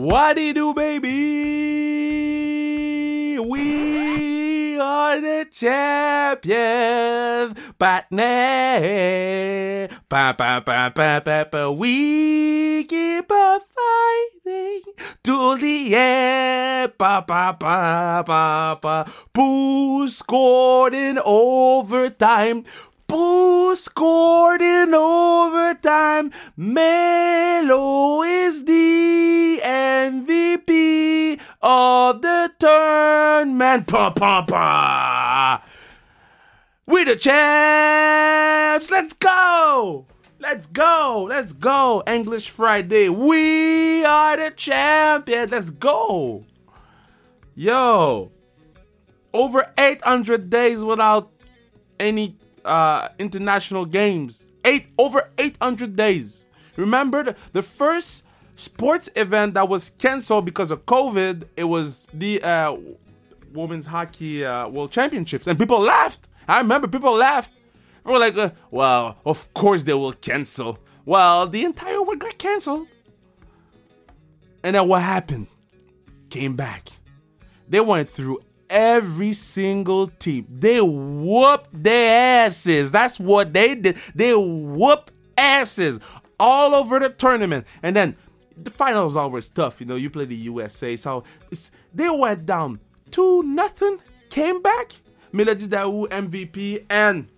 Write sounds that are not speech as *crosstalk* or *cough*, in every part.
What do you do, baby? We are the champions. Batman. Ba, ba, ba, ba, ba, ba. We keep on fighting to the end. Ba, ba, ba, ba, ba. Boo scored in overtime. Boo scored in overtime. Melo is the MVP of the tournament. Pa pa pa. We the champs. Let's go. Let's go. Let's go. English Friday. We are the champions. Let's go. Yo. Over 800 days without any uh, international games. Eight over 800 days. Remember the, the first sports event that was canceled because of COVID. It was the uh, women's hockey uh, world championships, and people laughed. I remember people laughed. They were like, uh, "Well, of course they will cancel." Well, the entire world got canceled, and then what happened? Came back. They went through every single team. They whooped their asses. That's what they did. They whoop asses all over the tournament. And then the finals always tough. You know, you play the USA. So they went down 2 nothing, came back. Mélodie Daoust MVP and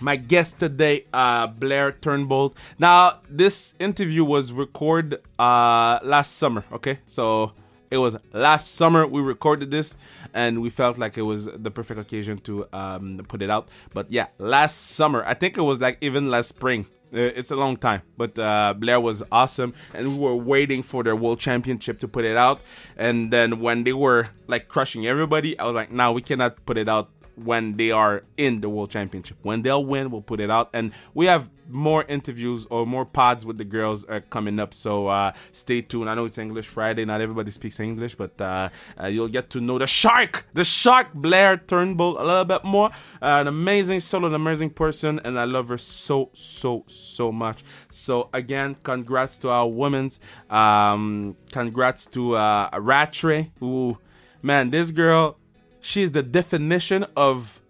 my guest today, uh, Blayre Turnbull. Now, this interview was recorded uh, last summer, okay? So it was last summer we recorded this, and we felt like it was the perfect occasion to um, put it out. But yeah, last summer, I think it was like even last spring. Uh, it's a long time, but uh, Blayre was awesome, and we were waiting for their world championship to put it out. And then when they were like crushing everybody, I was like, "Now nah, we cannot put it out when they are in the world championship. When they'll win, we'll put it out. And we have more interviews or more pods with the girls coming up. So uh, stay tuned. I know it's English Friday. Not everybody speaks English, but uh, uh you'll get to know the shark, the shark Blayre Turnbull a little bit more. Uh, an amazing soul, an amazing person, and I love her so, so, so much. So again, congrats to our women's. Um, congrats to uh, Rattray, who, man, this girl She's the definition of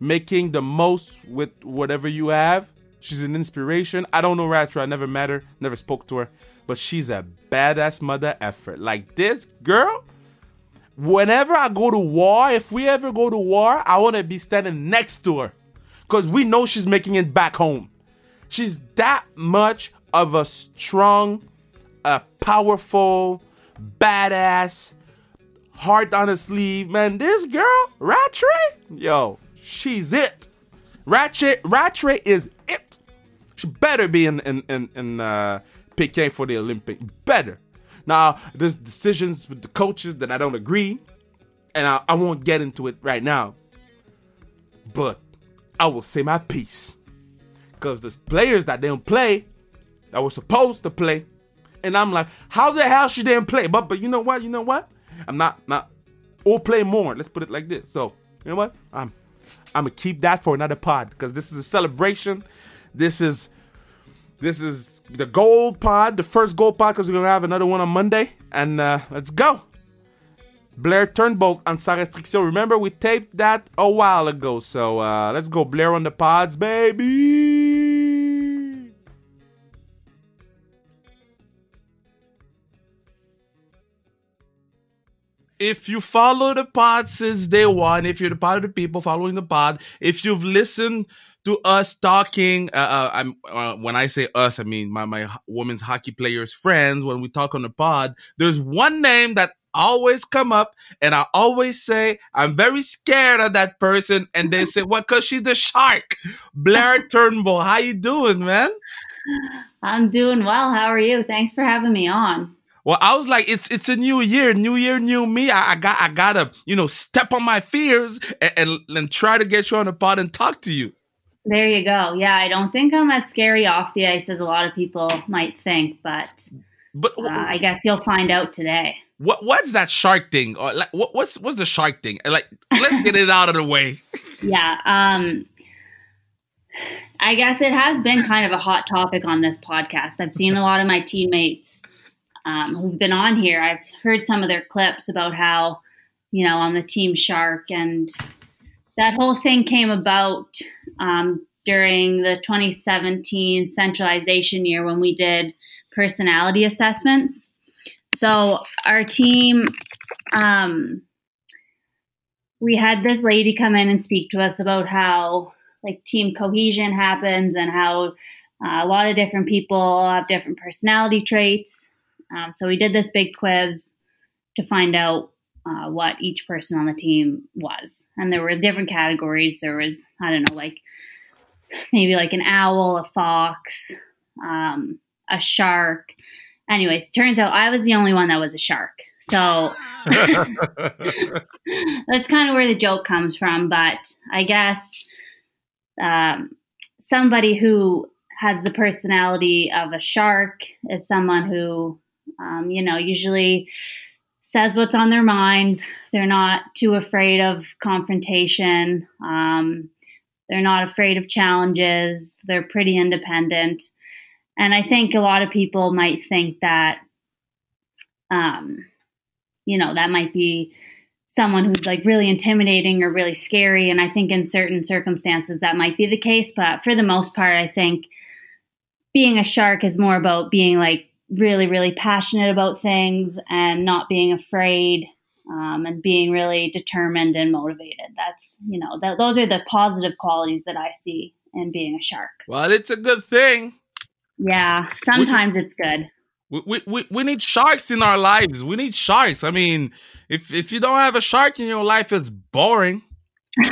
making the most with whatever you have. She's an inspiration. I don't know Rattray. I never met her, never spoke to her, but she's a badass mother effort. Like this girl, whenever I go to war, if we ever go to war, I want to be standing next to her because we know she's making it back home. She's that much of a strong, a powerful, badass, heart on her sleeve. Man, this girl, Rattray, yo, she's it. Ratchet, Rattray is it. She better be in in in, in uh, Peking for the Olympic. Better. Now, there's decisions with the coaches that I don't agree, and I, I won't get into it right now. But I will say my piece. Because there's players that didn't play that were supposed to play. And I'm like, how the hell she didn't play? But but you know what? You know what? I'm not not or play more. Let's put it like this. So you know what? I'm I'm gonna keep that for another pod because this is a celebration. This is this is the gold pod, the first gold pod because we're gonna have another one on Monday. And uh, let's go. Blayre Turnbull on Sans Restriction. Remember, we taped that a while ago. So uh, let's go. Blayre on the pods, baby. If you follow the pod since day one, if you're the part of the people following the pod, if you've listened to us talking, uh, uh, I'm uh, when I say us, I mean my my women's hockey players friends. When we talk on the pod, there's one name that always come up, and I always say I'm very scared of that person, and they say, "What? Well, Cause she's the shark." Blayre *laughs* Turnbull, how you doing, man? I'm doing well. How are you? Thanks for having me on. Well, I was like, it's it's a new year, new year, new me. I, I got I gotta you know step on my fears and, and, and try to get you on the pod and talk to you. There you go. Yeah, I don't think I'm as scary off the ice as a lot of people might think, but but uh, I guess you'll find out today. What what's that shark thing? Or like what, what's what's the shark thing? Like let's get it out of the way. *laughs* Yeah. Um. I guess it has been kind of a hot topic on this podcast. I've seen a lot of my teammates um, who've been on here. I've heard some of their clips about how, you know, on the Team Shark, and that whole thing came about um, during the 2017 centralization year when we did personality assessments. So our team, um, we had this lady come in and speak to us about how like team cohesion happens and how uh, a lot of different people have different personality traits. Um, so we did this big quiz to find out uh, what each person on the team was, and there were different categories. There was I don't know like maybe like an owl, a fox, um, a shark. Anyways, turns out I was the only one that was a shark. So *laughs* *laughs* that's kind of where the joke comes from. But I guess um, somebody who has the personality of a shark is someone who, um, you know, usually says what's on their mind. They're not too afraid of confrontation. Um, they're not afraid of challenges. They're pretty independent. And I think a lot of people might think that, um, you know, that might be someone who's like really intimidating or really scary. And I think in certain circumstances that might be the case. But for the most part, I think being a shark is more about being like really, really passionate about things and not being afraid um, and being really determined and motivated. That's, you know, th- those are the positive qualities that I see in being a shark. Well, it's a good thing. Yeah, sometimes we, it's good. We, we, we need sharks in our lives. We need sharks. I mean, if, if you don't have a shark in your life, it's boring. *laughs*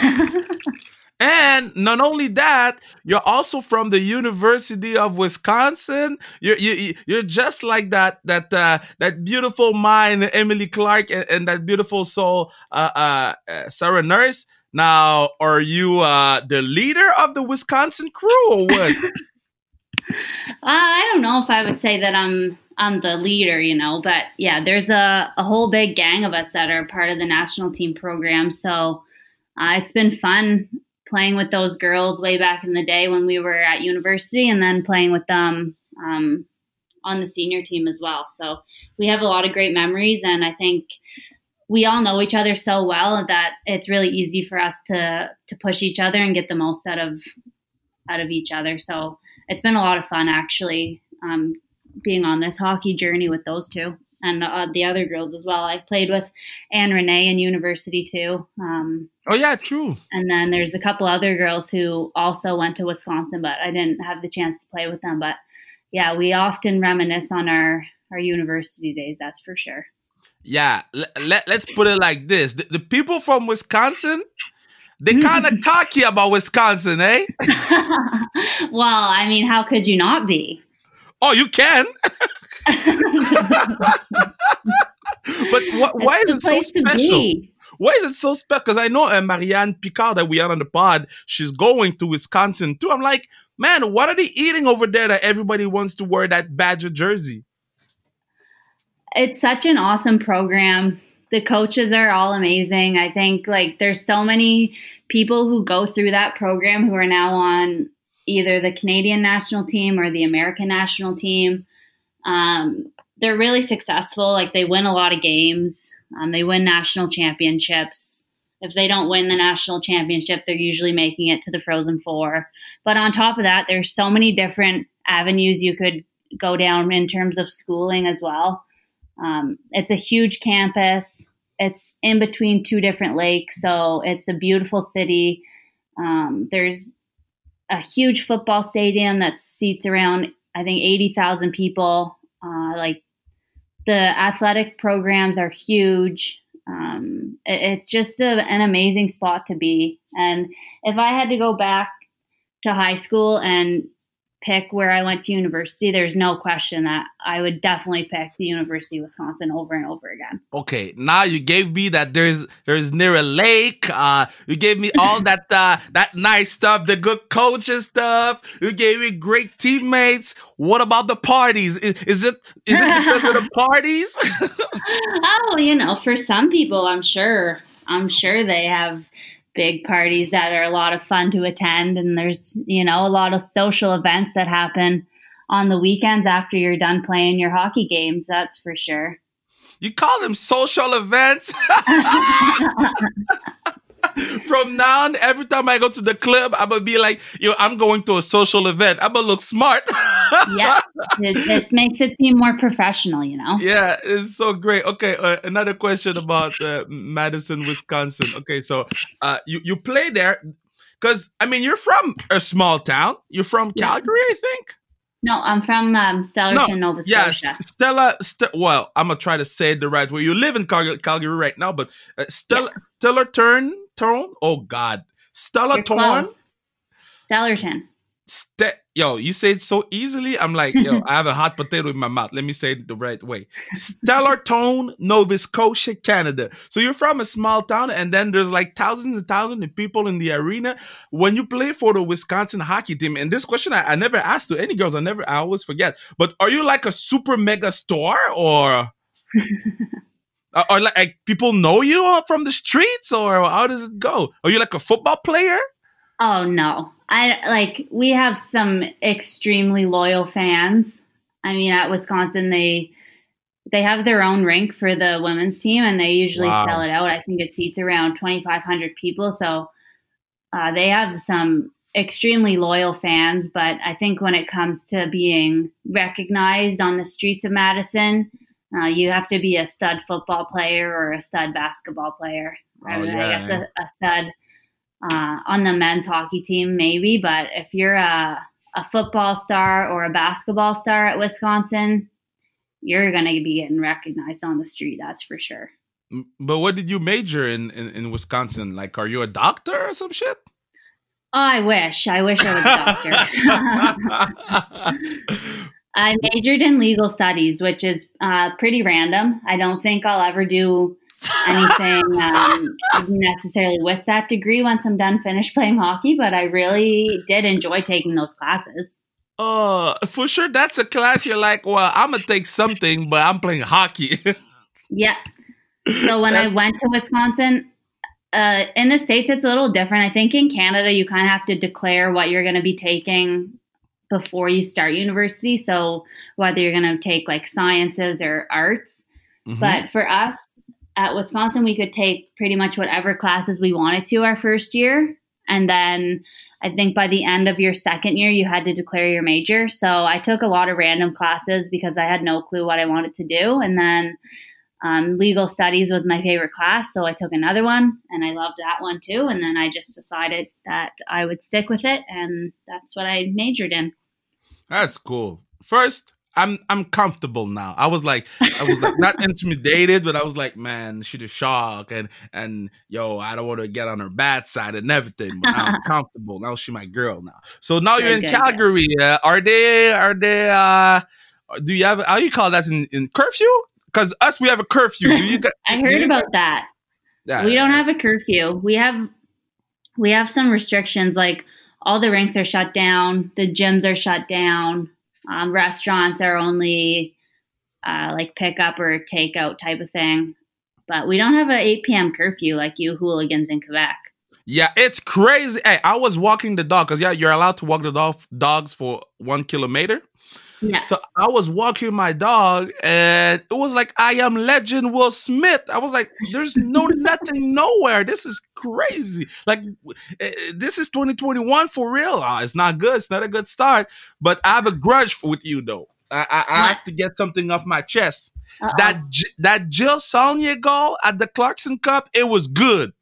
And not only that, you're also from the University of Wisconsin. You're you, you're just like that that uh, that beautiful mind Emily Clark and, and that beautiful soul uh, uh, uh Sarah Nurse. Now, are you uh, the leader of the Wisconsin crew or what? *laughs* Uh, I don't know if I would say that I'm I'm the leader, you know, but yeah, there's a, a whole big gang of us that are part of the national team program. So uh, it's been fun playing with those girls way back in the day when we were at university, and then playing with them um, on the senior team as well. So we have a lot of great memories, and I think we all know each other so well that it's really easy for us to to push each other and get the most out of out of each other. So it's been a lot of fun actually um, being on this hockey journey with those two and uh, the other girls as well. I played with Ann-Renée in university too. Um, oh yeah, true. And then there's a couple other girls who also went to Wisconsin, but I didn't have the chance to play with them. But yeah, we often reminisce on our our university days. That's for sure. Yeah, let, let's put it like this: the, the people from Wisconsin. They *laughs* kind of cocky about Wisconsin, eh? *laughs* well, I mean, how could you not be? Oh, you can. *laughs* but wh- why is it so special? Why is it so special? Because I know uh, Marianne Picard that we had on the pod, she's going to Wisconsin too. I'm like, man, what are they eating over there that everybody wants to wear that Badger jersey? It's such an awesome program. The coaches are all amazing. I think like there's so many people who go through that program who are now on either the Canadian national team or the American national team. Um, they're really successful. Like they win a lot of games. Um, they win national championships. If they don't win the national championship, they're usually making it to the Frozen Four. But on top of that, there's so many different avenues you could go down in terms of schooling as well. Um, it's a huge campus. It's in between two different lakes, so it's a beautiful city. Um, there's a huge football stadium that seats around I think 80,000 people. Uh, like the athletic programs are huge. Um, it, it's just a, an amazing spot to be. And if I had to go back to high school and pick where I went to university, there's no question that I would definitely pick the University of Wisconsin over and over again. Okay, now you gave me that there's there's near a lake. Uh, you gave me all *laughs* that uh, that nice stuff, the good coaches stuff. You gave me great teammates. What about the parties? Is, is it is it because of the *laughs* parties? oh, you know, for some people, I'm sure. I'm sure they have big parties that are a lot of fun to attend and there's you know a lot of social events that happen on the weekends after you're done playing your hockey games. That's for sure. You call them social events. *laughs* From now on, every time I go to the club, I'm gonna be like, "Yo, I'm going to a social event. I'm gonna look smart." *laughs* yeah, it, it, makes it seem more professional, you know. Yeah, it's so great. Okay, uh, another question about uh, Madison, Wisconsin. Okay, so uh, you you play there because I mean you're from a small town. You're from Calgary, yeah. I think. No, I'm from um, Stellarton, no, Nova Scotia. Yes, Stella. St- well, I'm gonna try to say it the right way. You live in Cal- Calgary right now, but uh, Stella, yeah. Turn, Turn. Oh God, Stella Torn. Stellarton. Ste- yo, you say it so easily. I'm like, yo, I have a hot potato in my mouth. Let me say it the right way. Stellarton, Nova Scotia, Canada. So you're from a small town, and then there's like thousands and thousands of people in the arena. When you play for the Wisconsin hockey team, and this question I, I never asked to any girls, I never, I always forget. But are you like a super mega star, or? *laughs* like, like people know you from the streets, or how does it go? Are you like a football player? Oh no. I like we have some extremely loyal fans. I mean at Wisconsin they they have their own rink for the women's team and they usually wow. sell it out. I think it seats around 2500 people so uh, they have some extremely loyal fans, but I think when it comes to being recognized on the streets of Madison, uh, you have to be a stud football player or a stud basketball player. Oh, yeah, I guess a, a stud uh, on the men's hockey team, maybe. But if you're a, a football star or a basketball star at Wisconsin, you're going to be getting recognized on the street. That's for sure. But what did you major in, in, in Wisconsin? Like, are you a doctor or some shit? Oh, I wish. I wish I was a doctor. *laughs* *laughs* I majored in legal studies, which is uh, pretty random. I don't think I'll ever do anything um, necessarily with that degree once I'm done finished playing hockey, but I really did enjoy taking those classes. Uh, for sure, that's a class you're like, well, I'm gonna take something, but I'm playing hockey. yeah. So when I *laughs* went to Wisconsin, uh, in the states it's a little different. I think in Canada you kind of have to declare what you're going to be taking before you start university. So whether you're going to take like sciences or arts, mm-hmm. but for us, at Wisconsin, we could take pretty much whatever classes we wanted to our first year. And then I think by the end of your second year, you had to declare your major. So I took a lot of random classes because I had no clue what I wanted to do. And then um, legal studies was my favorite class. So I took another one and I loved that one too. And then I just decided that I would stick with it. And that's what I majored in. That's cool. First, I'm I'm comfortable now. I was like I was like not intimidated, but I was like, man, she's a shock and and yo, I don't want to get on her bad side and everything. But I'm *laughs* comfortable now. She's my girl now. So now you're in Calgary. Uh, are they are they uh do you have how you call that in, in curfew? Because us we have a curfew. Got, *laughs* I heard about that. Yeah, we don't have a curfew. We have we have some restrictions like all the rinks are shut down, the gyms are shut down. Um, restaurants are only uh, like pickup or takeout type of thing, but we don't have an 8 p.m. curfew like you hooligans in Quebec. Yeah, it's crazy. Hey, I was walking the dog because yeah, you're allowed to walk the dog dogs for one kilometer. Yeah. So I was walking my dog, and it was like I am legend Will Smith. I was like, "There's no *laughs* nothing nowhere. This is crazy. Like eh, this is 2021 for real. Oh, it's not good. It's not a good start. But I have a grudge with you though. I, I, I have to get something off my chest. Uh-oh. That that Jill Saulnier goal at the Clarkson Cup, it was good.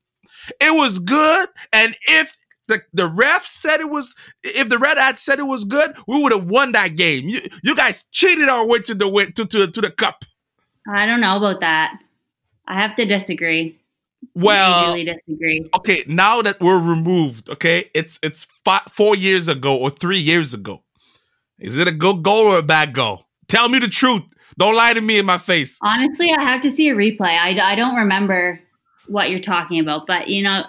It was good, and if the, the ref said it was if the red hat said it was good, we would have won that game. You you guys cheated our way to the win to, to to the cup. I don't know about that. I have to disagree. Well, really disagree. Okay, now that we're removed, okay, it's it's five, four years ago or three years ago. Is it a good goal or a bad goal? Tell me the truth. Don't lie to me in my face. Honestly, I have to see a replay. I, I don't remember what you're talking about, but you know,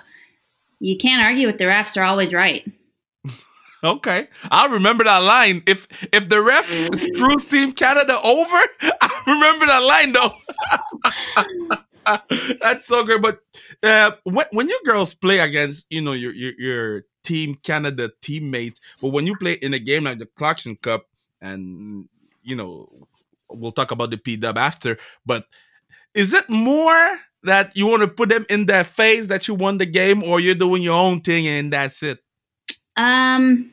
you can't argue with the refs; they're always right. *laughs* okay, I'll remember that line. If if the ref *laughs* screws Team Canada over, *laughs* I remember that line though. That's so great. But uh, when when you girls play against you know your your, your Team Canada teammates, but when you play in a game like the Clarkson Cup, and you know we'll talk about the P Dub after. But is it more that you want to put them in their face that you won the game, or you're doing your own thing and that's it? Um,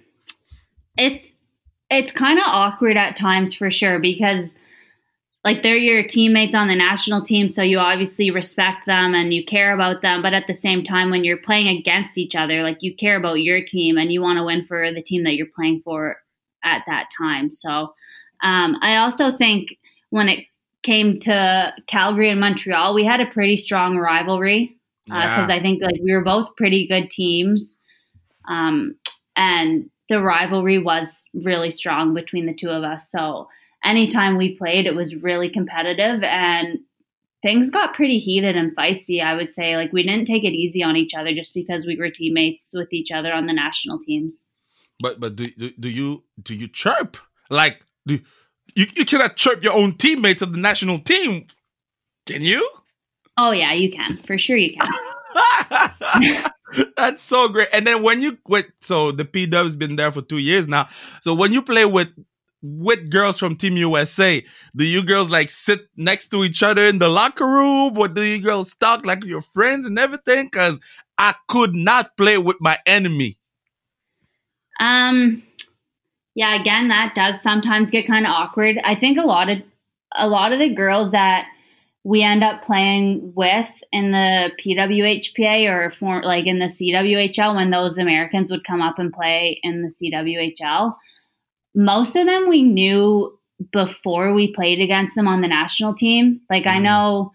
it's it's kind of awkward at times for sure because like they're your teammates on the national team so you obviously respect them and you care about them but at the same time when you're playing against each other like you care about your team and you want to win for the team that you're playing for at that time so um, i also think when it came to calgary and montreal we had a pretty strong rivalry because uh, i think like we were both pretty good teams um, and the rivalry was really strong between the two of us so anytime we played, it was really competitive and things got pretty heated and feisty, I would say. Like we didn't take it easy on each other just because we were teammates with each other on the national teams. But but do do, do you do you chirp? Like do you, you cannot chirp your own teammates of the national team. Can you? Oh yeah, you can. For sure you can. *laughs* That's so great. And then when you quit, so the P Dub's been there for two years now. So when you play with with girls from Team USA? Do you girls like sit next to each other in the locker room, or do you girls talk like your friends and everything? Because I could not play with my enemy. Um, yeah. Again, that does sometimes get kind of awkward. I think a lot of a lot of the girls that we end up playing with in the PWHPA or for like in the CWHL when those Americans would come up and play in the CWHL most of them we knew before we played against them on the national team. Like mm. I know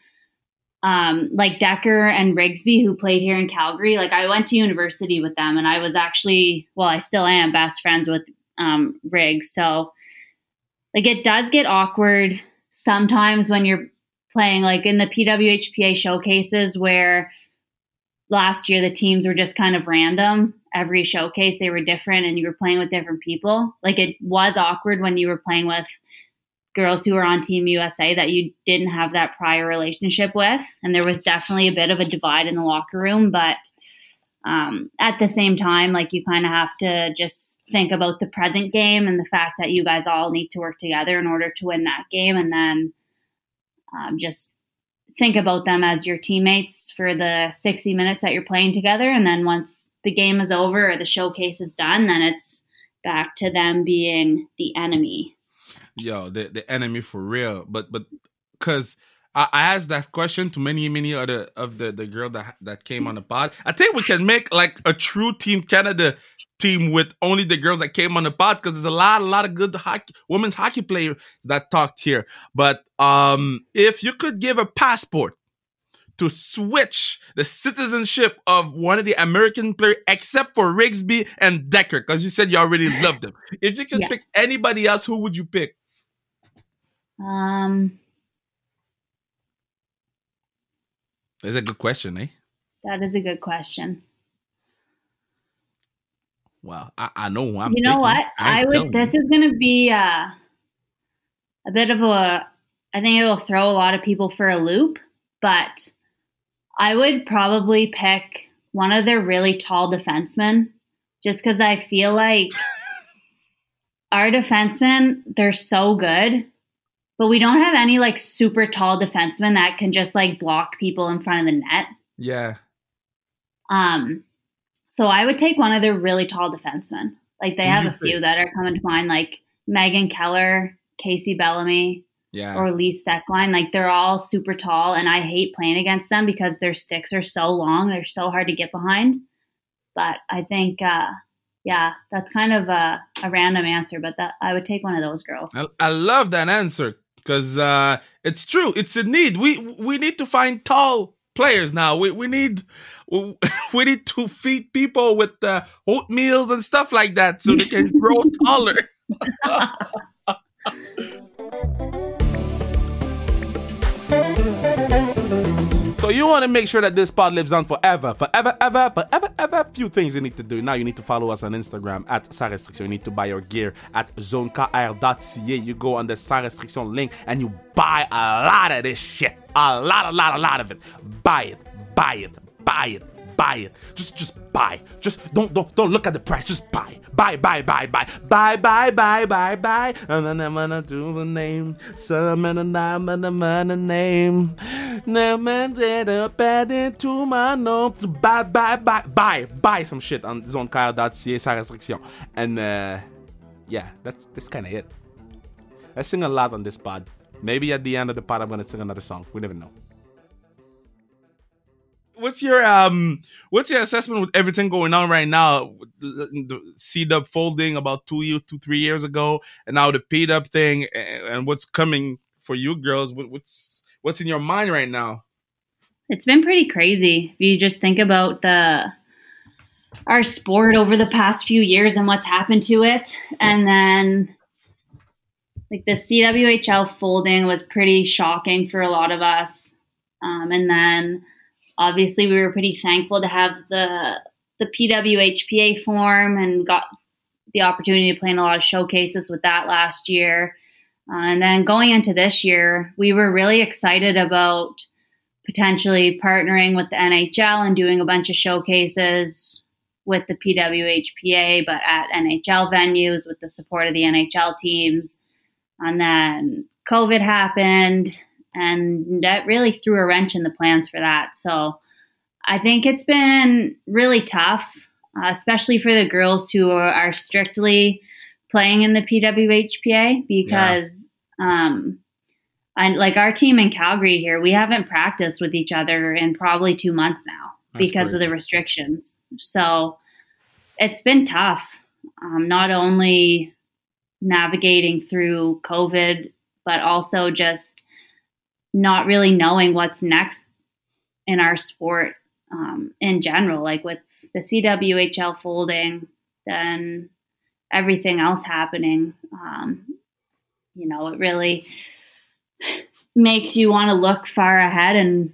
um, like Decker and Rigsby who played here in Calgary. Like I went to university with them and I was actually well, I still am best friends with um, Riggs. So like it does get awkward sometimes when you're playing like in the PWHPA showcases where last year the teams were just kind of random every showcase they were different and you were playing with different people. Like it was awkward when you were playing with girls who were on Team USA that you didn't have that prior relationship with. And there was definitely a bit of a divide in the locker room. But um, at the same time, like you kind of have to just think about the present game and the fact that you guys all need to work together in order to win that game. And then um, just think about them as your teammates for the 60 minutes that you're playing together. And then once the game is over or the showcase is done, then it's back to them being the enemy. Yo, the the enemy for real. But but because I, I asked that question to many many other of the the girl that that came on the pod. I think we can make like a true Team Canada team with only the girls that came on the pod because there's a lot a lot of good hockey women's hockey players that talked here. But um if you could give a passport to switch the citizenship of one of the American players, except for Rigsby and Decker, because you said you already *laughs* loved them. If you could yeah. pick anybody else, who would you pick? Um, that's a good question, eh? That is a good question. Well, I, I know I'm. You know what? I would. This is going to be uh, a bit of a. I think it will throw a lot of people for a loop, but I would probably pick one of their really tall defensemen just because I feel like *laughs* our defensemen, they're so good, but we don't have any like super tall defensemen that can just like block people in front of the net. Yeah. Um, so I would take one of their really tall defensemen. Like they have a few that are coming to mind, like Megan Keller, Kacey Bellamy yeah. or Lee Stecklein. Like they're all super tall, and I hate playing against them because their sticks are so long. They're so hard to get behind. But I think, uh, yeah, that's kind of a, a, random answer, but that I would take one of those girls. I, I love that answer because uh, it's true. It's a need. We we need to find tall players now. We we need *laughs* we, need to feed people with uh, oatmeals and stuff like that so they can grow *laughs* taller. *laughs* So you want to make sure that this pod lives on forever, forever, ever, forever, ever. Few things you need to do. Now you need to follow us on Instagram at Sans Restriction. You need to buy your gear at zonekr.ca. You go on the Sans Restriction link and you buy a lot of this shit. A lot, a lot, a lot of it. Buy it, buy it, buy it, buy it. Just just buy. Just don't don't don't look at the price. Just buy. Buy buy buy buy buy buy buy buy buy. And then I'm gonna do the name. So I'm gonna I'm gonna name. Never did a bad into my notes. Buy buy buy buy buy some shit on zonekyle.ca sans restriction. And uh, yeah, that's that's kind of it. I sing a lot on this pod. Maybe at the end of the pod, I'm gonna sing another song. We never know. What's your um? What's your assessment with everything going on right now? The, C folding about two years, two three years ago, and now the P Dub thing, and, and what's coming for you girls? What, what's what's in your mind right now? It's been pretty crazy. If you just think about the our sport over the past few years and what's happened to it, and then like the CWHL folding was pretty shocking for a lot of us. Um, and then obviously we were pretty thankful to have the the PWHPA form and got the opportunity to play in a lot of showcases with that last year. Uh, and then going into this year, we were really excited about potentially partnering with the NHL and doing a bunch of showcases with the PWHPA, but at NHL venues with the support of the NHL teams. And then COVID happened, and that really threw a wrench in the plans for that. So I think it's been really tough, uh, especially for the girls who are, are, strictly playing in the PWHPA because. Yeah. Um, and like our team in Calgary here, we haven't practiced with each other in probably two months now That's because of the restrictions. So it's been tough. Um, not only navigating through COVID, but also just not really knowing what's next in our sport um, in general, like with the CWHL folding, then everything else happening. Um, you know, it really makes you want to look far ahead and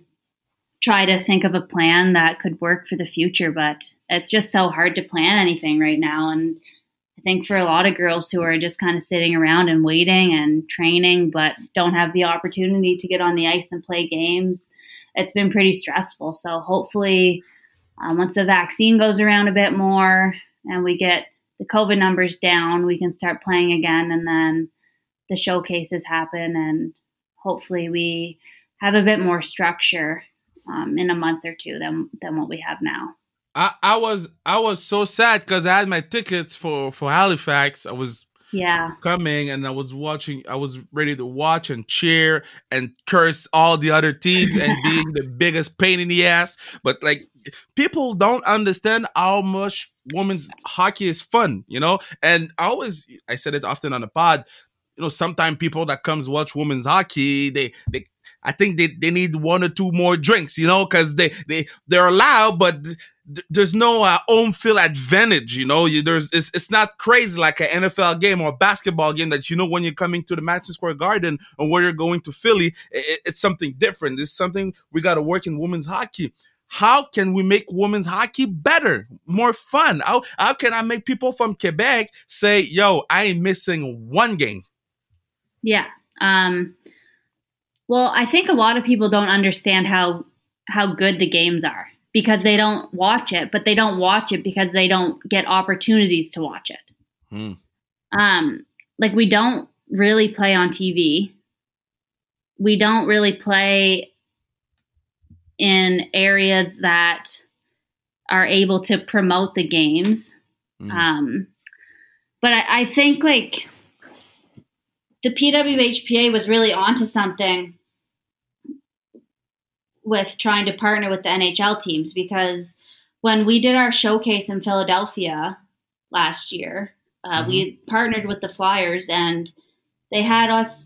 try to think of a plan that could work for the future, but it's just so hard to plan anything right now. And I think for a lot of girls who are just kind of sitting around and waiting and training, but don't have the opportunity to get on the ice and play games, it's been pretty stressful. So hopefully, um, once the vaccine goes around a bit more and we get the COVID numbers down, we can start playing again, and then the showcases happen, and hopefully we have a bit more structure um, in a month or two than than what we have now. I, I was I was so sad because I had my tickets for for Halifax. I was yeah coming and I was watching. I was ready to watch and cheer and curse all the other teams and *laughs* being the biggest pain in the ass. But like people don't understand how much women's hockey is fun, you know. And I always I said it often on the pod. You know, sometimes people that comes watch women's hockey, they they I think they, they need one or two more drinks, you know, because they they they're allowed, but there's no uh, home field advantage. You know, you, there's it's, it's not crazy like an NFL game or basketball game that you know when you're coming to the Madison Square Garden or where you're going to Philly, it, it's something different. It's something we got to work in women's hockey. How can we make women's hockey better, more fun? How how can I make people from Quebec say, "Yo, I ain't missing one game"? Yeah. Um. Well, I think a lot of people don't understand how how good the games are because they don't watch it, but they don't watch it because they don't get opportunities to watch it. Hmm. Um, like we don't really play on TV. We don't really play in areas that are able to promote the games. Hmm. Um, but I, I think like the PWHPA was really onto something with trying to partner with the NHL teams because when we did our showcase in Philadelphia last year, uh, mm-hmm. we partnered with the Flyers and they had us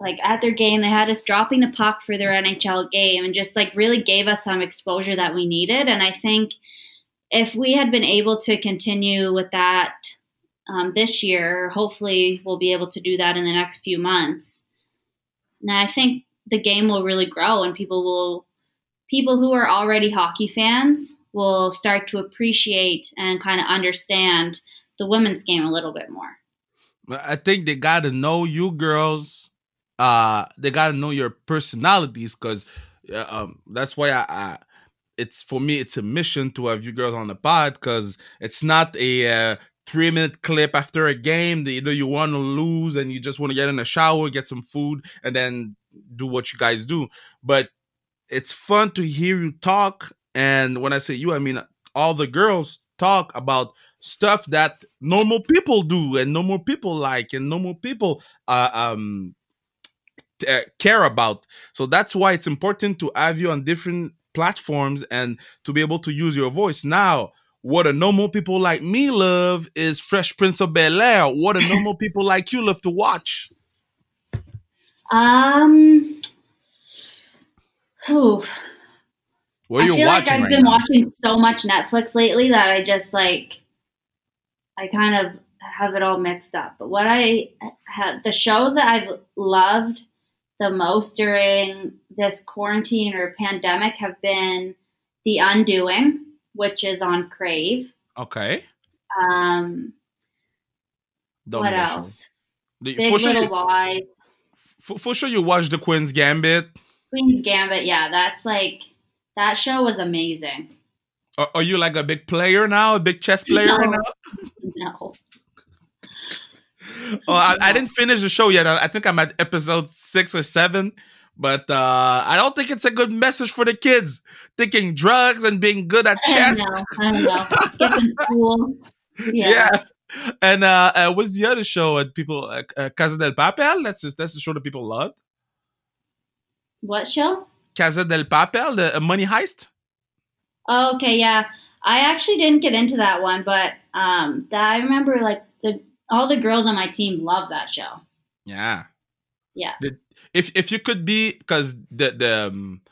like at their game, they had us dropping the puck for their NHL game and just like really gave us some exposure that we needed. And I think if we had been able to continue with that um, this year, hopefully we'll be able to do that in the next few months. And I think the game will really grow and people will people who are already hockey fans will start to appreciate and kind of understand the women's game a little bit more. I think they got to know you girls. Uh, they got to know your personalities because uh, um, that's why I, I it's for me it's a mission to have you girls on the pod because it's not a uh, three minute clip after a game that either you want to lose and you just want to get in a shower get some food and then do what you guys do. But it's fun to hear you talk and when i say you i mean all the girls talk about stuff that normal people do and normal people like and normal people uh, um uh, care about. So that's why it's important to have you on different platforms and to be able to use your voice. Now what a normal people like me love is fresh prince of bel air what a *laughs* normal people like you love to watch Um. Whew. what are I feel watching like I've right been now? watching so much Netflix lately that I just like I kind of have it all mixed up. But what I have, the shows that I've loved the most during this quarantine or pandemic have been The Undoing, which is on Crave. okay Um, Don't what know that show. else? The- Big for, sure Little you, Lies, for, for sure you watch the queen's gambit Queen's Gambit. Yeah, that's like that show was amazing. are, are you like a big player now a big chess player No. now No, *laughs* oh I, I didn't finish the show yet I, I think i'm at episode six or seven but uh i don't think it's a good message for the kids thinking drugs and being good at *laughs* I chess don't know. I don't know. Skipping school. *laughs* Yeah. yeah. And uh, uh what's the other show that people uh, uh, Casa del Papel? That's just, that's the show that people love. What show? Casa del Papel, the uh, money heist. Oh, okay, yeah. I actually didn't get into that one, but um, that I remember like the all the girls on my team love that show. Yeah. Yeah. The, if if you could be because the the um,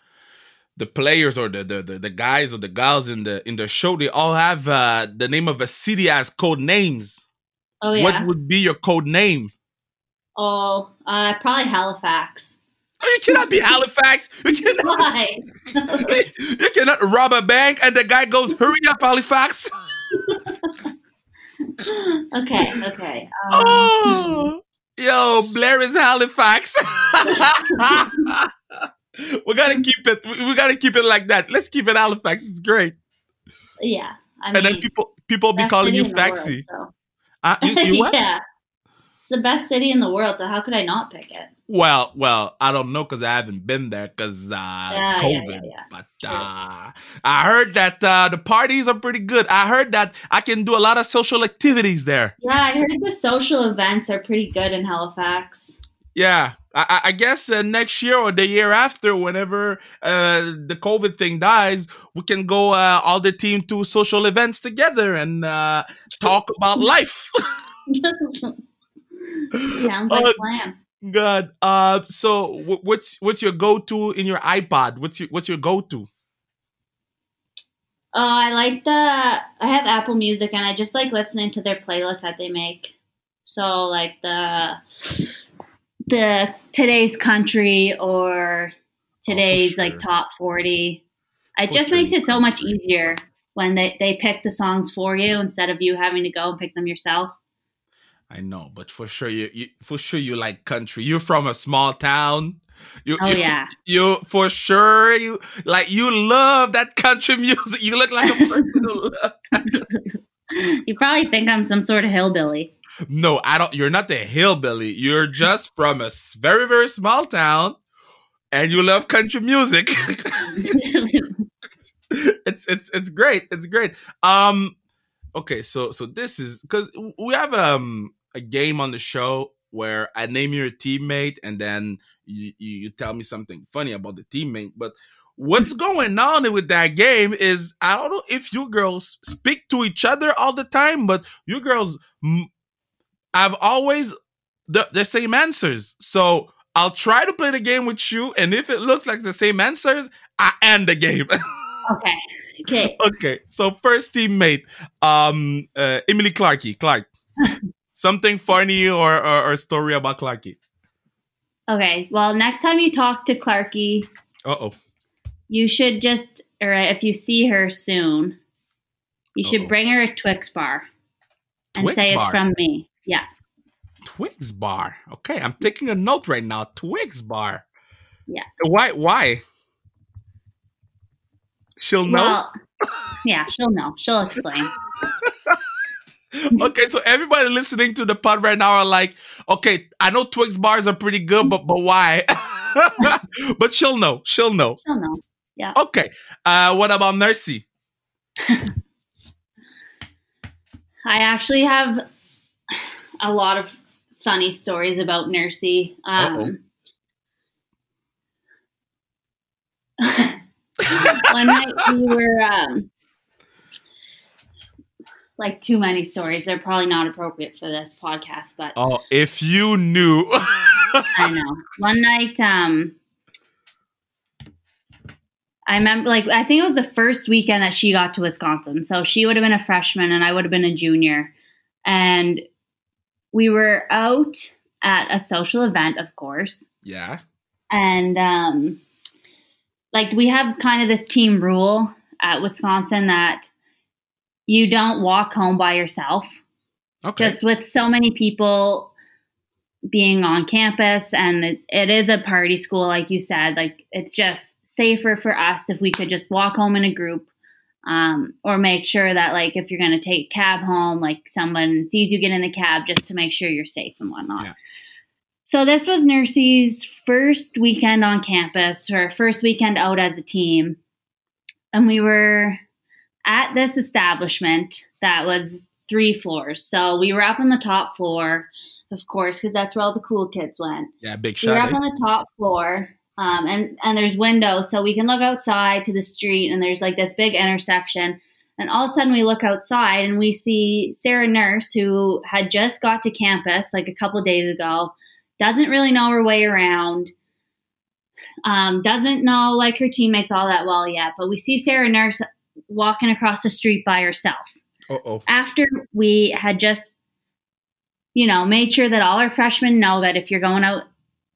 the players or the, the the guys or the gals in the in the show they all have uh the name of a city as code names. Oh yeah. What would be your code name? oh, uh, probably Halifax. Oh, you cannot be Halifax. You *laughs* cannot. Why? *laughs* *laughs* you cannot rob a bank and the guy goes, "Hurry up, Halifax." okay, okay. Um, Oh, yo, Blayre is Halifax. *laughs* we gotta keep it. We gotta keep it like that. Let's keep it Halifax. It's great. yeah, I and then people people be calling you world, so. Uh, you, you *laughs* what? yeah, it's the best city in the world. So how could I not pick it? Well, well, I don't know because I haven't been there because uh, yeah, COVID. yeah, yeah. But uh, I heard that uh, the parties are pretty good. I heard that I can do a lot of social activities there. Yeah, I heard the social events are pretty good in Halifax. Yeah, I, I- I guess uh, next year or the year after, whenever uh, the COVID thing dies, we can go uh, all the team to social events together and uh, talk about life. *laughs* *laughs* Sounds like Oh, a plan. God. Uh, so wh- what's what's your go to in your iPod? What's your what's your go to? Oh, I like the. I have Apple Music, and I just like listening to their playlist that they make. So like the the today's country or today's like sure. top forty. It For just sure, makes it so much easier when they they pick the songs for you instead of you having to go and pick them yourself. I know, but for sure you, you for sure you like country. You're from a small town. You, Oh you, yeah, you for sure you like you love that country *laughs* music. You look like a person who *laughs* *laughs* you probably think I'm some sort of hillbilly. No, I don't. You're not the hillbilly. You're just from a very very small town, and you love country music. it's it's it's great. It's great. Um, okay, so so this is because we have um a game on the show where I name your teammate, and then you you, you tell me something funny about the teammate, but. What's going on with that game is I don't know if you girls speak to each other all the time, but you girls m- I've always the, the same answers. So I'll try to play the game with you, and if it looks like the same answers, I end the game. okay, *laughs* okay. okay. So first teammate, um, uh, Emily Clarkey. Clark, *laughs* something funny or, or or story about Clarkey. Okay. Well, next time you talk to Clarky, Uh oh. you should just, or if you see her soon, you should Uh-oh. bring her a Twix bar and Twix say bar? it's from me. Yeah. Twix bar. Okay, I'm taking a note right now. Twix bar. Yeah. Why? Why? She'll know. Well, yeah, she'll know. She'll explain. *laughs* *laughs* okay, so everybody listening to the pod right now are like, okay, I know Twix bars are pretty good, but but why? *laughs* but she'll know. She'll know. She'll know. Yeah. Okay. Uh, what about Nursey? *laughs* I actually have a lot of funny stories about Nursey. Um, one night we were um, like too many stories. They're probably not appropriate for this podcast, but Oh, if you knew. *laughs* I know. One night, um, I remember, like, I think it was the first weekend that she got to Wisconsin. So she would have been a freshman and I would have been a junior. And we were out at a social event, of course. yeah. And, um, like, we have kind of this team rule at Wisconsin that you don't walk home by yourself Okay. just with so many people being on campus and it, it is a party school like you said like it's just safer for us if we could just walk home in a group um, or make sure that like if you're going to take a cab home like someone sees you get in the cab just to make sure you're safe and whatnot Yeah. so this was Nursey's first weekend on campus her first weekend out as a team and we were at this establishment that was three floors. So we were up on the top floor, of course, because that's where all the cool kids went. yeah, big shot. We were up eh? on the top floor, um, and and there's windows, so we can look outside to the street, and there's like this big intersection. And all of a sudden, we look outside and we see Sarah Nurse, who had just got to campus like a couple days ago, doesn't really know her way around, um, doesn't know like her teammates all that well yet. But we see Sarah Nurse walking across the street by herself Uh-oh. after we had just you know made sure that all our freshmen know that if you're going out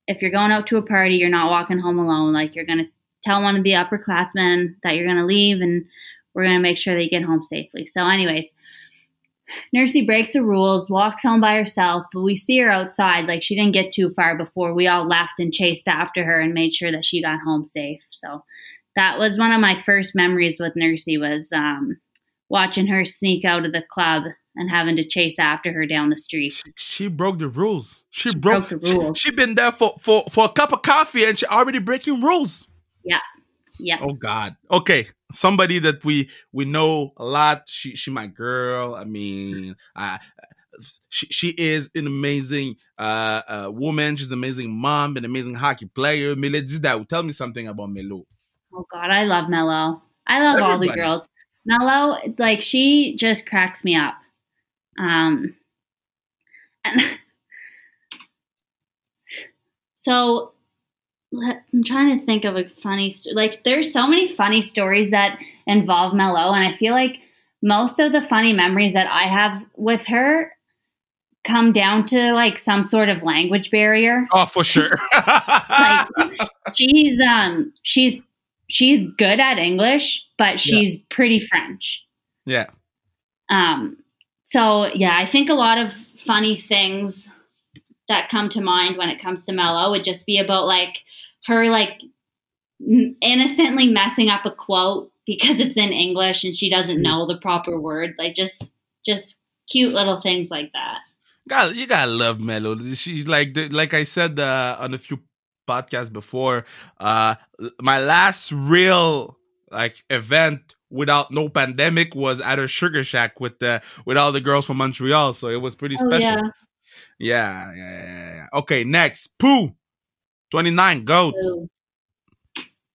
if you're going out to a party you're not walking home alone like you're going to tell one of the upperclassmen that you're going to leave and we're going to make sure they get home safely so anyways Nursey breaks the rules, walks home by herself, but we see her outside. Like she didn't get too far before we all left and chased after her and made sure that she got home safe. So that was one of my first memories with Nursey was um, watching her sneak out of the club and having to chase after her down the street. She broke the rules. She, broke broke, the rules. She, been there for, for, for a cup of coffee and she already breaking rules. Yeah. Yeah. Oh God. Okay. Somebody that we we know a lot. She she my girl. I mean, I she she is an amazing uh, uh woman. She's an amazing mom, an amazing hockey player. Mélodie. Tell me something about Melo. Oh God, I love Mello. I love all the girls. Mello, like she just cracks me up. Um, and *laughs* so let, I'm trying to think of a funny st- like. There's so many funny stories that involve Mello, and I feel like most of the funny memories that I have with her come down to like some sort of language barrier. Oh, for sure. Like *laughs* she's um she's she's good at English, but she's pretty French. yeah. Um, so yeah, I think a lot of funny things that come to mind when it comes to Mello would just be about like her like m- innocently messing up a quote because it's in English and she doesn't know the proper word. Like just just cute little things like that. God, you gotta love Mello. She's like, the, like I said uh, on a few podcasts before. Uh, my last real like event without no pandemic was at a Sugar Shack with the with all the girls from Montreal. So it was pretty Oh, special. yeah. yeah. Yeah, yeah, yeah. Okay, next, Pooh, twenty nine, goat. Ooh.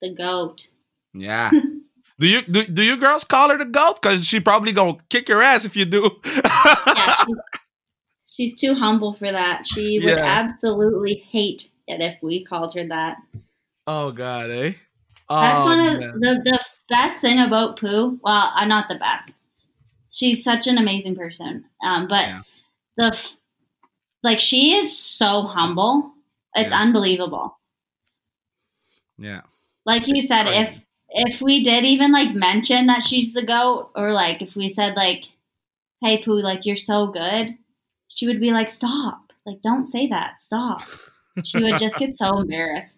The goat. Yeah. *laughs* Do you do, do you girls call her the goat? Cause she probably gonna kick your ass if you do. yeah, *laughs* she's, she's too humble for that. She would Yeah. absolutely hate it if we called her that. oh God, eh? That's one of man. the, the best thing about Pooh. Well, I'm not the best. She's such an amazing person. Um, but Yeah. the like she is so humble. It's Yeah. unbelievable. yeah. Like you said, if if we did even like mention that she's the goat, or like if we said like, "Hey Pooh, like you're so good," she would be like, "Stop! Like don't say that. Stop." She would just get so embarrassed.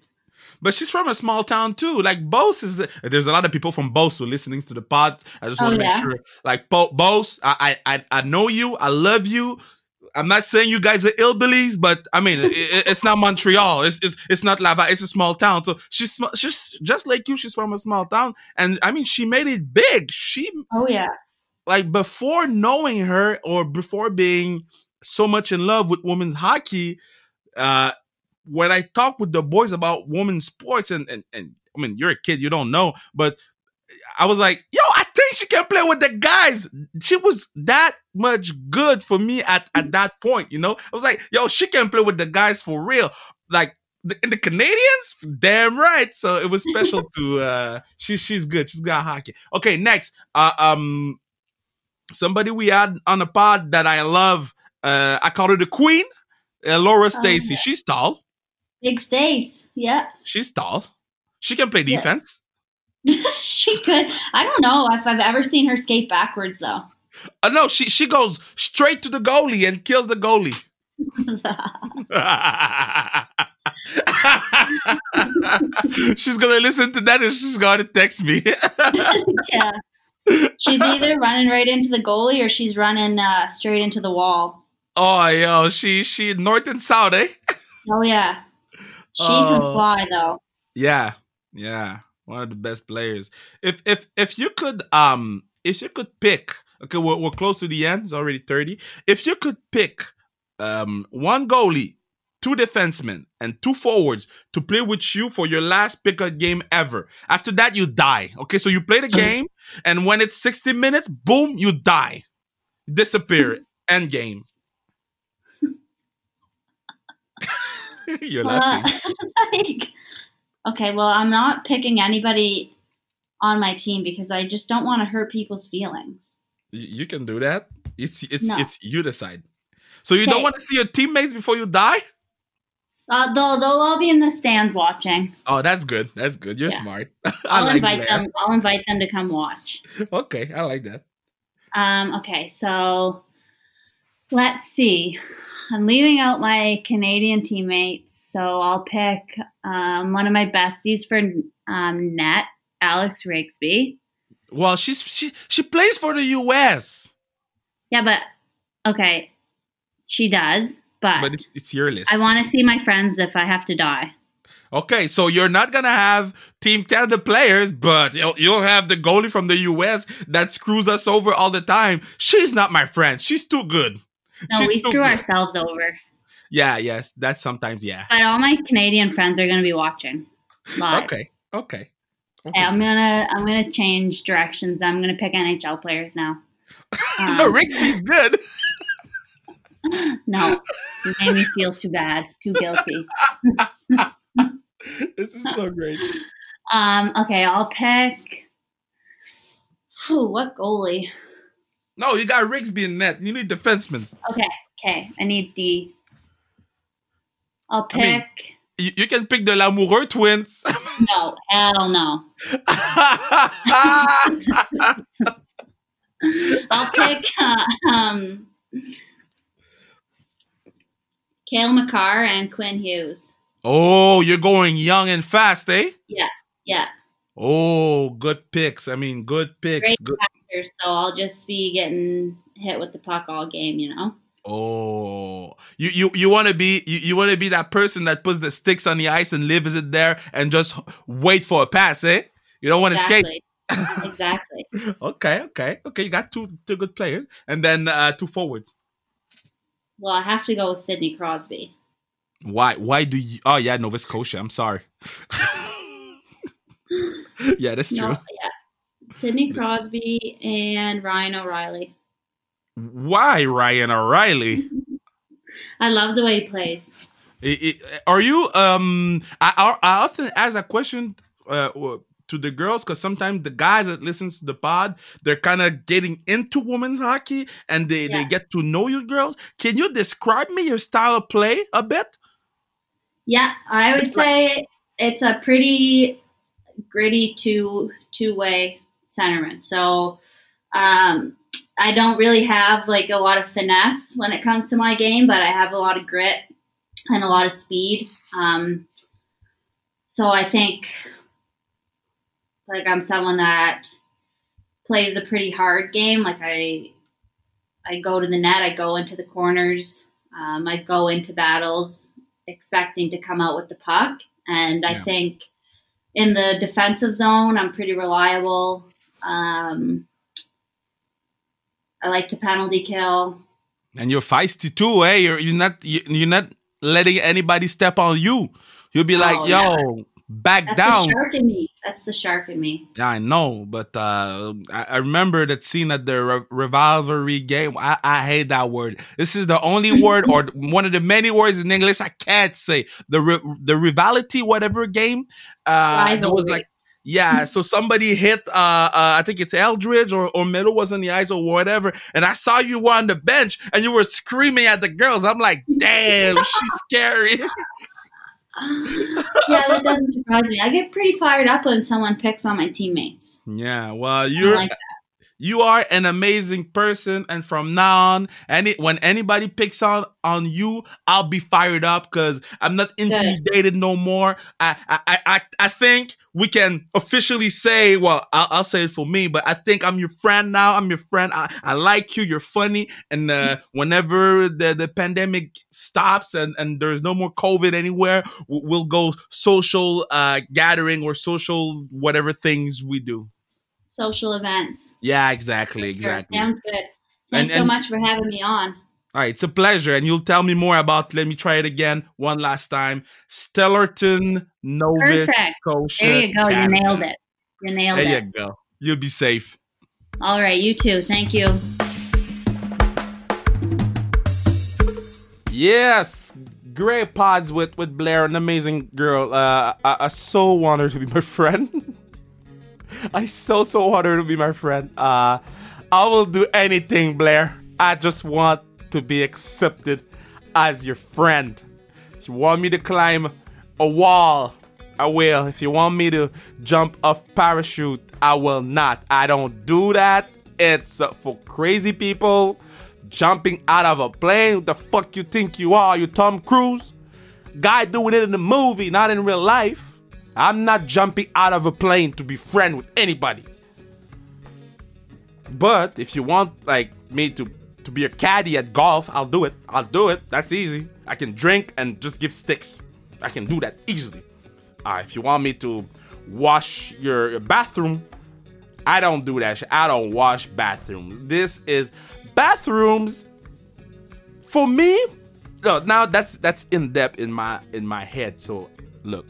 but she's from a small town too. Like Beauce is. There's a lot of people from Beauce who are listening to the pod. I just want Oh, to yeah? make sure. Like Bo- Beauce, I, I I know you. I love you. I'm not saying you guys are illbillies, but I mean, it- it's not Montreal. It's, it's it's not Laval. It's a small town. So she's she's just like you. She's from a small town, and I mean, she made it big. She Oh yeah. like before knowing her or before being so much in love with women's hockey, uh, when I talk with the boys about women's sports, and, and and I mean, you're a kid, you don't know, but I was like, yo, I think she can play with the guys. She was that much good for me at at that point, you know. I was like, yo, she can play with the guys for real, like. The, and the Canadians, damn right. So it was special *laughs* to uh she she's good. She's got hockey. Okay, next. Uh um somebody we had on the pod that I love. Uh, I call her the queen, uh, Laura Stacey. yeah. She's tall. Big stays. Yeah. She's tall. She can play Yeah. defense. *laughs* she could. I don't know if I've ever seen her skate backwards though. Uh, no, she she goes straight to the goalie and kills the goalie. *laughs* she's gonna listen to that and she's gonna text me. *laughs* yeah. She's either running right into the goalie or she's running uh, straight into the wall. oh yo, she she north and south, eh? Oh yeah. She Oh. can fly though. Yeah, yeah, one of the best players. If if if you could um if you could pick, okay, we're we're close to the end. It's already thirty. If you could pick um one goalie, two defensemen, and two forwards to play with you for your last pickup game ever. After that, you die. Okay, so you play the *laughs* game, and when it's sixty minutes, boom, you die, disappear, *laughs* end game. *laughs* You're laughing. Uh, *laughs* like, okay, well, I'm not picking anybody on my team because I just don't want to hurt people's feelings. You can do that. It's it's No. it's you decide. So you don't want to see your teammates before you die? Uh, they'll they'll all be in the stands watching. Oh, that's good. That's good. You're Yeah. smart. *laughs* I I'll like invite that. them. I'll invite them to come watch. Okay, I like that. Um, okay, so let's see. I'm leaving out my Canadian teammates, so I'll pick um, one of my besties for um, net, Alex Rigsby. Well, she's she she plays for the US, Yeah, but okay, she does, but, but it's, it's your list. I want to see my friends if I have to die. okay, so you're not gonna have Team Canada players, but you'll you'll have the goalie from the US that screws us over all the time. She's not my friend. She's too good. No, She's we screw good. ourselves over. Yeah, yes, that's sometimes yeah. But all my Canadian friends are going to be watching live. Okay, okay. okay. I'm gonna I'm gonna change directions. I'm gonna pick NHL players now. no, *laughs* Um, Rigsby's good. *laughs* No, you made me feel too bad, too guilty. *laughs* this is so great. Um, okay, I'll pick. Whew, what goalie? No, you got Rigsby in net. You need defensemen. Okay, okay, I need D. I'll I mean- pick. You, you can pick the Lamoureux twins. *laughs* no, hell no. *laughs* I'll pick uh, um, Cale Makar and Quinn Hughes. oh, you're going young and fast, eh? Yeah, yeah. Oh, good picks. I mean, good picks. Great. Good. So I'll just be getting hit with the puck all game, you know. Oh, you you you want to be you, you want to be that person that puts the sticks on the ice and leaves it there and just wait for a pass, eh? You don't want to skate. Exactly. exactly. *laughs* Okay, okay, okay. You got two two good players, and then uh, two forwards. Well, I have to go with Sidney Crosby. Why? Why do you? Oh yeah, Nova Scotia. I'm sorry. *laughs* yeah, that's true. No, yeah. Sidney Crosby and Ryan O'Reilly. Why Ryan O'Reilly? *laughs* I love the way he plays. Are you? Um, I I often ask that question uh, to the girls because sometimes the guys that listens to the pod they're kind of getting into women's hockey and they they get to know you girls. Can you describe me your style of play a bit? Yeah, I would say it's a pretty gritty two two way centerman. So um, I don't really have like a lot of finesse when it comes to my game, but I have a lot of grit and a lot of speed. Um, so I think like I'm someone that plays a pretty hard game. Like I, I go to the net, I go into the corners, um, I go into battles expecting to come out with the puck, and I think in the defensive zone, I'm pretty reliable. Um, I like to penalty kill. And you're feisty too, eh? You're you're not you- you're not letting anybody step on you. You'll be like, Oh, yo, yeah. back That's down. the shark in me. That's the shark in me. Yeah, I know, but uh, I, I remember that scene at the re- rivalry game. I, I hate that word. This is the only *laughs* word or one of the many words in English I can't say. The ri- the rivality whatever game. Uh, there was like yeah, so somebody hit. Uh, uh, I think it's Eldridge or or Middle was on the ice or whatever, and I saw you were on the bench and you were screaming at the girls. I'm like, *laughs* damn, she's scary. *laughs* *laughs* yeah, that doesn't surprise me. I get pretty fired up when someone picks on my teammates. Yeah, well, you're like you are an amazing person, and from now on, any when anybody picks on on you, I'll be fired up because I'm not intimidated no more. I I I- I think we can officially say, well, I'll, I'll say it for me, but I think I'm your friend now. I'm your friend. I, I like you. You're funny, and uh, whenever the the pandemic stops and and there's no more COVID anywhere, we'll go social uh gathering or social whatever things we do. Social events. Yeah, exactly, Sure, exactly. Sounds good. And- Thanks so much for having me on. All right, it's a pleasure, and you'll tell me more about. Let me try it again one last time. Stellarton, Nova Perfect. Scotia. There you go. You nailed it. You nailed There it. you go. You'll be safe. All right. You too. Thank you. Yes, great pods with with Blayre, an amazing girl. Uh, I, I so want her to be my *laughs* friend. I so so want her to be my friend. Uh, I will do anything, Blayre. I just want to be accepted as your friend. If you want me to climb a wall, I will. If you want me to jump off parachute, I will not. I don't do that. It's uh, for crazy people jumping out of a plane. What the fuck you think you are? You Tom Cruise? Guy doing it in the movie, not in real life. I'm not jumping out of a plane to be friend with anybody. But if you want like me to to be a caddy at golf, I'll do it. I'll do it. That's easy. I can drink and just give sticks. I can do that easily. Uh, if you want me to wash your, bathroom, I don't do that. I don't wash bathrooms. This is bathrooms for me. No, now that's that's in depth in my in my head. So look,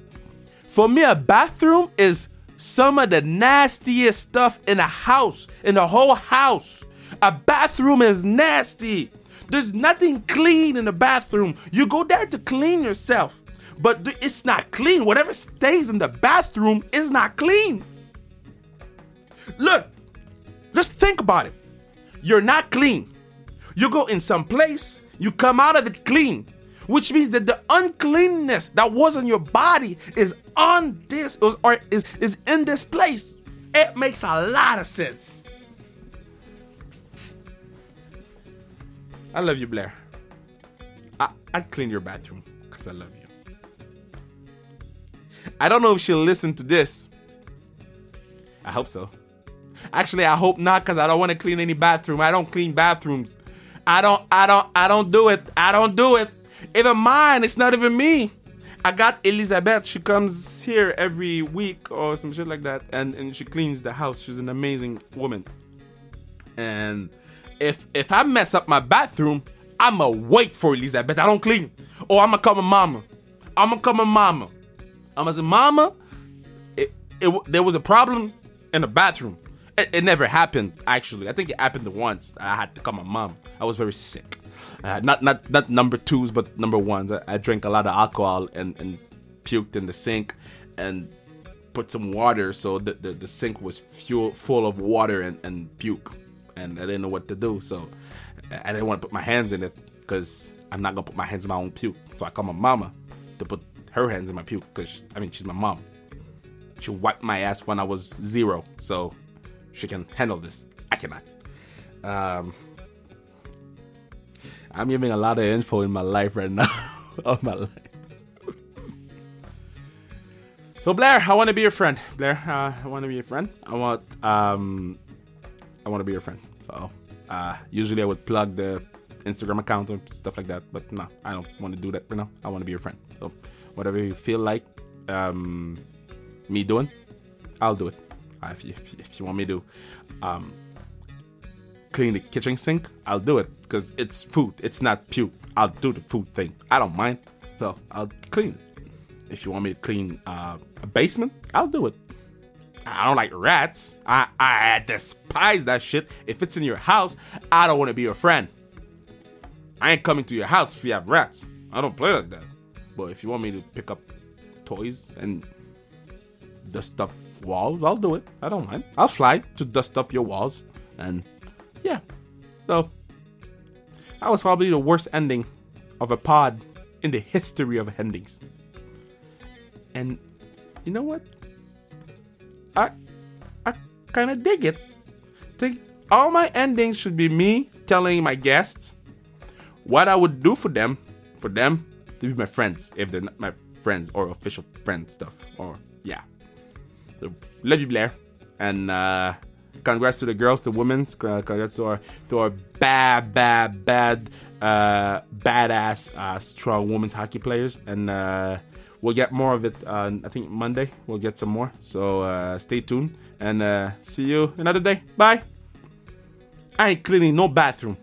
for me, a bathroom is some of the nastiest stuff in a house, in the whole house. A bathroom is nasty. There's nothing clean in the bathroom. You go there to clean yourself, but it's not clean. Whatever stays in the bathroom is not clean. Look, just think about it. You're not clean. You go in some place, you come out of it clean, which means that the uncleanness that was on your body is on this or is, is in this place. It makes a lot of sense. I love you, Blayre. I, I'd clean your bathroom because I love you. I don't know if she'll listen to this. I hope so. Actually, I hope not because I don't want to clean any bathroom. I don't clean bathrooms. I don't, I don't, I don't do it. I don't do it. Even mine, it's not even me. I got Elizabeth. She comes here every week or some shit like that, and and she cleans the house. She's an amazing woman. And if if I mess up my bathroom, I'ma wait for Elizabeth. But I don't clean, or I'ma call my mama. I'ma call my mama. I'ma say, Mama, it, it there was a problem in the bathroom. It, it never happened actually. I think it happened once. I had to call my mom. I was very sick. Uh, not not not number twos, but number ones. I, I drank a lot of alcohol and and puked in the sink and put some water so the the, the sink was fuel full of water and, and puke and I didn't know what to do so I didn't want to put my hands in it because I'm not gonna put my hands in my own puke. So I called my mama to put her hands in my puke because I mean she's my mom. She wiped my ass when I was zero so she can handle this. I cannot. Um I'm giving a lot of info in my life right now *laughs* of my life. So Blayre, I want to be your friend. Blayre, uh, I want to be your friend. I want um, I want to be your friend. So uh, usually I would plug the Instagram account and stuff like that, but no, I don't want to do that right now. I want to be your friend. So whatever you feel like um, me doing, I'll do it. Uh, if, you, if, you, want me to um, clean the kitchen sink, I'll do it because it's food. It's not puke. I'll do the food thing. I don't mind. So I'll clean. If you want me to clean uh, a basement, I'll do it. I don't like rats. I, I despise that shit. If it's in your house, I don't want to be your friend. I ain't coming to your house if you have rats. I don't play like that. But if you want me to pick up toys and dust up walls, I'll do it. I don't mind. I'll fly to dust up your walls. And yeah. So that was probably the worst ending of a pod in the history of endings. And you know what? I I kind of dig it. Think all my endings should be me telling my guests what I would do for them, for them to be my friends if they're not my friends or official friend stuff. Or yeah. So love you, Blayre, and uh, congrats to the girls, the women. Congrats to our to our bad, bad, bad, uh, badass, uh, strong women's hockey players, and. Uh, we'll get more of it. Uh, I think Monday we'll get some more. So uh, stay tuned and uh, see you another day. Bye. I ain't cleaning no bathroom.